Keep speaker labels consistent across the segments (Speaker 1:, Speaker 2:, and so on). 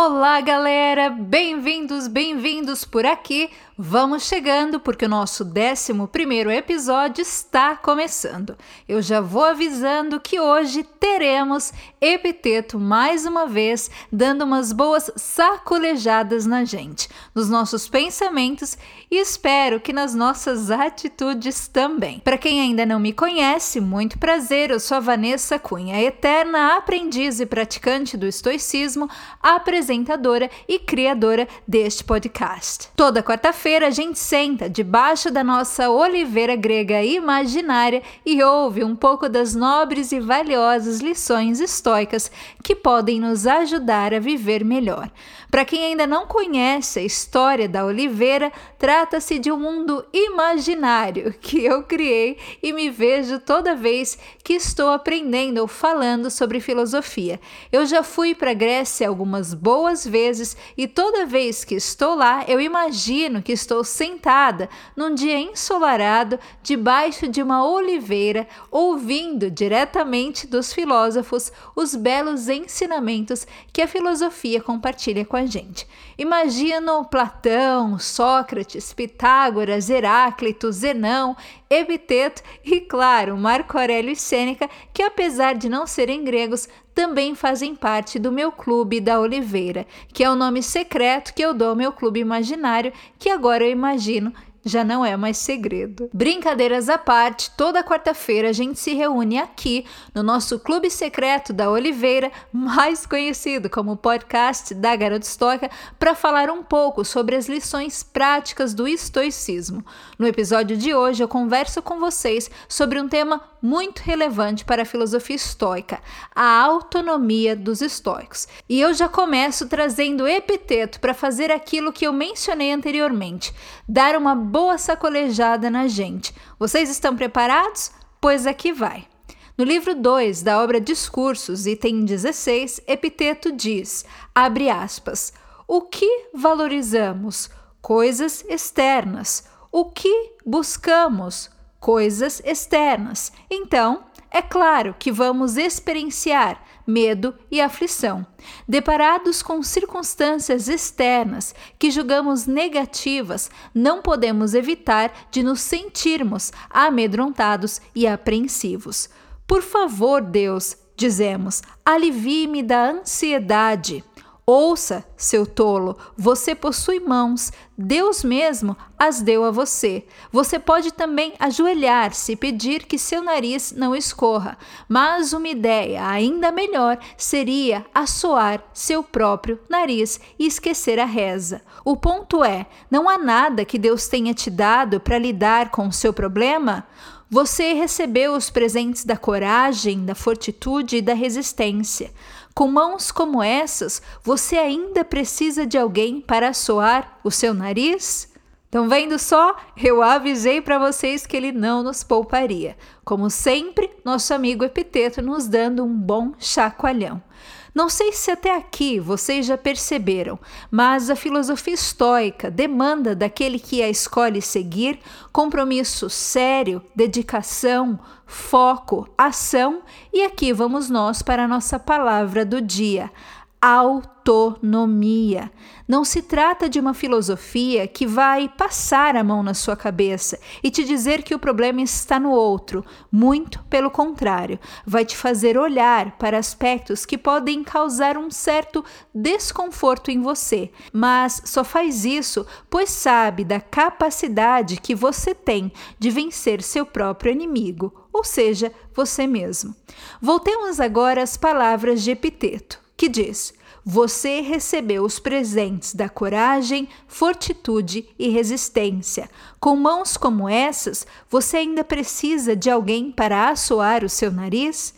Speaker 1: Olá, galera! Bem-vindos, bem-vindos por aqui. Vamos chegando porque o nosso 11 episódio está começando. Eu já vou avisando que hoje teremos Epiteto mais uma vez, dando umas boas sacolejadas na gente, nos nossos pensamentos e espero que nas nossas atitudes também. Para quem ainda não me conhece, muito prazer, eu sou a Vanessa Cunha, eterna aprendiz e praticante do estoicismo, apresentadora e criadora deste podcast. Toda quarta-feira a gente senta debaixo da nossa oliveira grega imaginária e ouve um pouco das nobres e valiosas lições estoicas que podem nos ajudar a viver melhor. Para quem ainda não conhece a história da oliveira, trata-se de um mundo imaginário que eu criei e me vejo toda vez que estou aprendendo ou falando sobre filosofia. Eu já fui para Grécia algumas boas vezes e toda vez que estou lá, eu imagino que estou sentada num dia ensolarado debaixo de uma oliveira, ouvindo diretamente dos filósofos os belos ensinamentos que a filosofia compartilha com a gente. Imagino Platão, Sócrates, Pitágoras, Heráclito, Zenão, Epiteto e, claro, Marco Aurélio e Sêneca, que apesar de não serem gregos, também fazem parte do meu clube da Oliveira, que é o nome secreto que eu dou ao meu clube imaginário, que agora eu imagino já não é mais segredo. Brincadeiras à parte, toda quarta-feira a gente se reúne aqui no nosso clube secreto da Oliveira, mais conhecido como podcast da Garota Estoica, para falar um pouco sobre as lições práticas do estoicismo. No episódio de hoje eu converso com vocês sobre um tema muito relevante para a filosofia estoica, a autonomia dos estoicos. E eu já começo trazendo epiteto para fazer aquilo que eu mencionei anteriormente, dar uma boa sacolejada na gente. Vocês estão preparados? Pois aqui vai. No livro 2 da obra Discursos, item 16, Epiteto diz, abre aspas, o que valorizamos? Coisas externas. O que buscamos? Coisas externas. Então, é claro que vamos experienciar medo e aflição. Deparados com circunstâncias externas que julgamos negativas, não podemos evitar de nos sentirmos amedrontados e apreensivos. Por favor, Deus, dizemos, alivie-me da ansiedade. Ouça, seu tolo, você possui mãos, Deus mesmo as deu a você. Você pode também ajoelhar-se e pedir que seu nariz não escorra, mas uma ideia ainda melhor seria assoar seu próprio nariz e esquecer a reza. O ponto é: não há nada que Deus tenha te dado para lidar com o seu problema? Você recebeu os presentes da coragem, da fortitude e da resistência. Com mãos como essas, você ainda precisa de alguém para assoar o seu nariz? Estão vendo só? Eu avisei para vocês que ele não nos pouparia. Como sempre, nosso amigo Epiteto nos dando um bom chacoalhão. Não sei se até aqui vocês já perceberam, mas a filosofia estoica demanda daquele que a escolhe seguir compromisso sério, dedicação, foco, ação, e aqui vamos nós para a nossa palavra do dia: autonomia. Não se trata de uma filosofia que vai passar a mão na sua cabeça e te dizer que o problema está no outro. Muito pelo contrário, vai te fazer olhar para aspectos que podem causar um certo desconforto em você, mas só faz isso pois sabe da capacidade que você tem de vencer seu próprio inimigo, ou seja, você mesmo. Voltemos agora às palavras de Epiteto, que diz: você recebeu os presentes da coragem, fortitude e resistência. Com mãos como essas, você ainda precisa de alguém para assoar o seu nariz?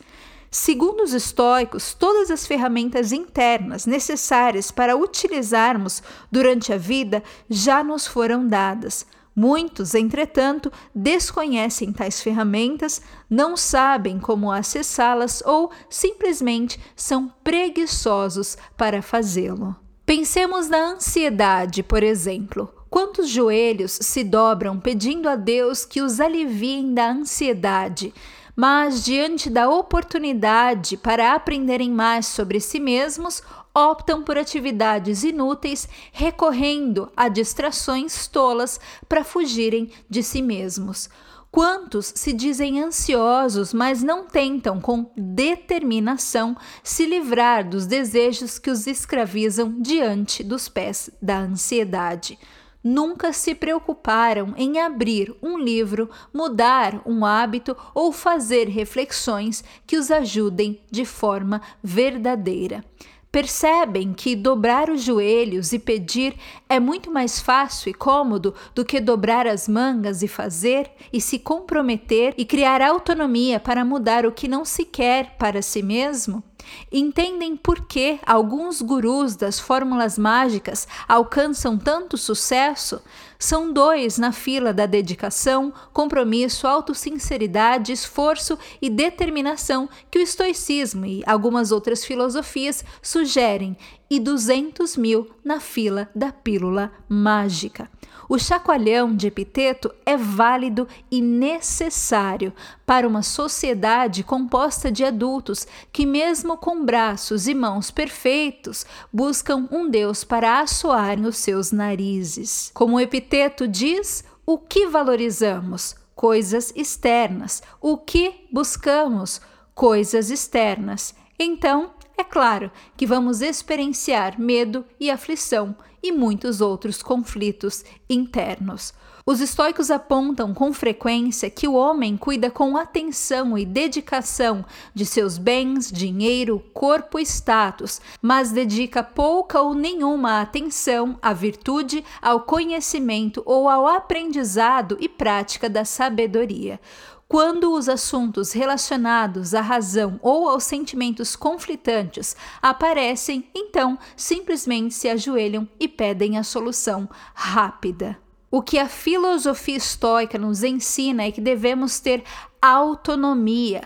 Speaker 1: Segundo os estoicos, todas as ferramentas internas necessárias para utilizarmos durante a vida já nos foram dadas. Muitos, entretanto, desconhecem tais ferramentas, não sabem como acessá-las ou simplesmente são preguiçosos para fazê-lo. Pensemos na ansiedade, por exemplo. Quantos joelhos se dobram pedindo a Deus que os aliviem da ansiedade? Mas, diante da oportunidade para aprenderem mais sobre si mesmos, optam por atividades inúteis, recorrendo a distrações tolas para fugirem de si mesmos. Quantos se dizem ansiosos, mas não tentam com determinação se livrar dos desejos que os escravizam diante dos pés da ansiedade? Nunca se preocuparam em abrir um livro, mudar um hábito ou fazer reflexões que os ajudem de forma verdadeira. Percebem que dobrar os joelhos e pedir é muito mais fácil e cômodo do que dobrar as mangas e fazer e se comprometer e criar autonomia para mudar o que não se quer para si mesmo? Entendem por que alguns gurus das fórmulas mágicas alcançam tanto sucesso? São dois na fila da dedicação, compromisso, autossinceridade, esforço e determinação que o estoicismo e algumas outras filosofias sugerem, e 200 mil na fila da pílula mágica. O chacoalhão de epiteto é válido e necessário para uma sociedade composta de adultos que, mesmo com braços e mãos perfeitos, buscam um Deus para assoarem os seus narizes. Como o epiteto diz, o que valorizamos? Coisas externas. O que buscamos? Coisas externas. Então, é claro que vamos experienciar medo e aflição e muitos outros conflitos internos. Os estoicos apontam com frequência que o homem cuida com atenção e dedicação de seus bens, dinheiro, corpo e status, mas dedica pouca ou nenhuma atenção à virtude, ao conhecimento ou ao aprendizado e prática da sabedoria. Quando os assuntos relacionados à razão ou aos sentimentos conflitantes aparecem, então simplesmente se ajoelham e pedem a solução rápida. O que a filosofia estoica nos ensina é que devemos ter autonomia,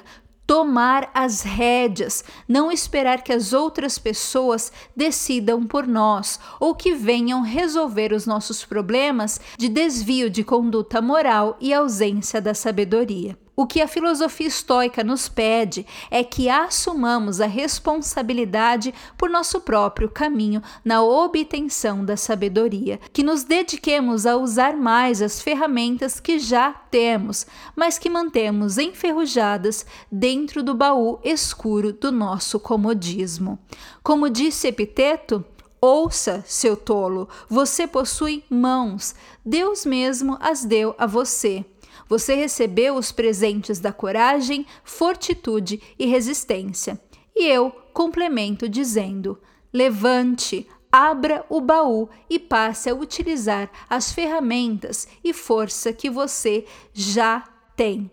Speaker 1: tomar as rédeas, não esperar que as outras pessoas decidam por nós ou que venham resolver os nossos problemas de desvio de conduta moral e ausência da sabedoria. O que a filosofia estoica nos pede é que assumamos a responsabilidade por nosso próprio caminho na obtenção da sabedoria, que nos dediquemos a usar mais as ferramentas que já temos, mas que mantemos enferrujadas dentro do baú escuro do nosso comodismo. Como disse Epiteto, Ouça, seu tolo, você possui mãos, Deus mesmo as deu a você. Você recebeu os presentes da coragem, fortitude e resistência. E eu complemento dizendo: levante, abra o baú e passe a utilizar as ferramentas e força que você já tem.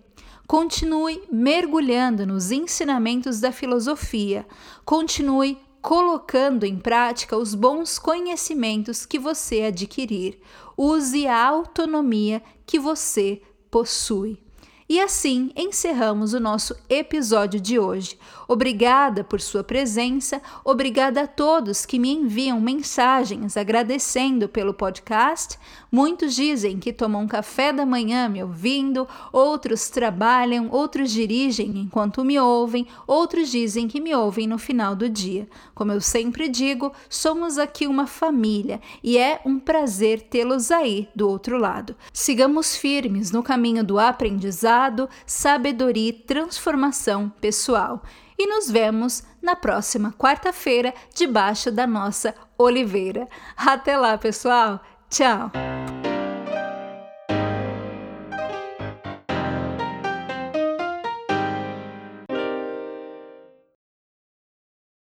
Speaker 1: Continue mergulhando nos ensinamentos da filosofia. Continue colocando em prática os bons conhecimentos que você adquirir. Use a autonomia que você possui. E assim encerramos o nosso episódio de hoje. Obrigada por sua presença, obrigada a todos que me enviam mensagens agradecendo pelo podcast. Muitos dizem que tomam café da manhã me ouvindo, outros trabalham, outros dirigem enquanto me ouvem, outros dizem que me ouvem no final do dia. Como eu sempre digo, somos aqui uma família e é um prazer tê-los aí do outro lado. Sigamos firmes no caminho do aprendizado, sabedoria e transformação pessoal e nos vemos na próxima quarta-feira debaixo da nossa oliveira. Até lá, pessoal! Tchau!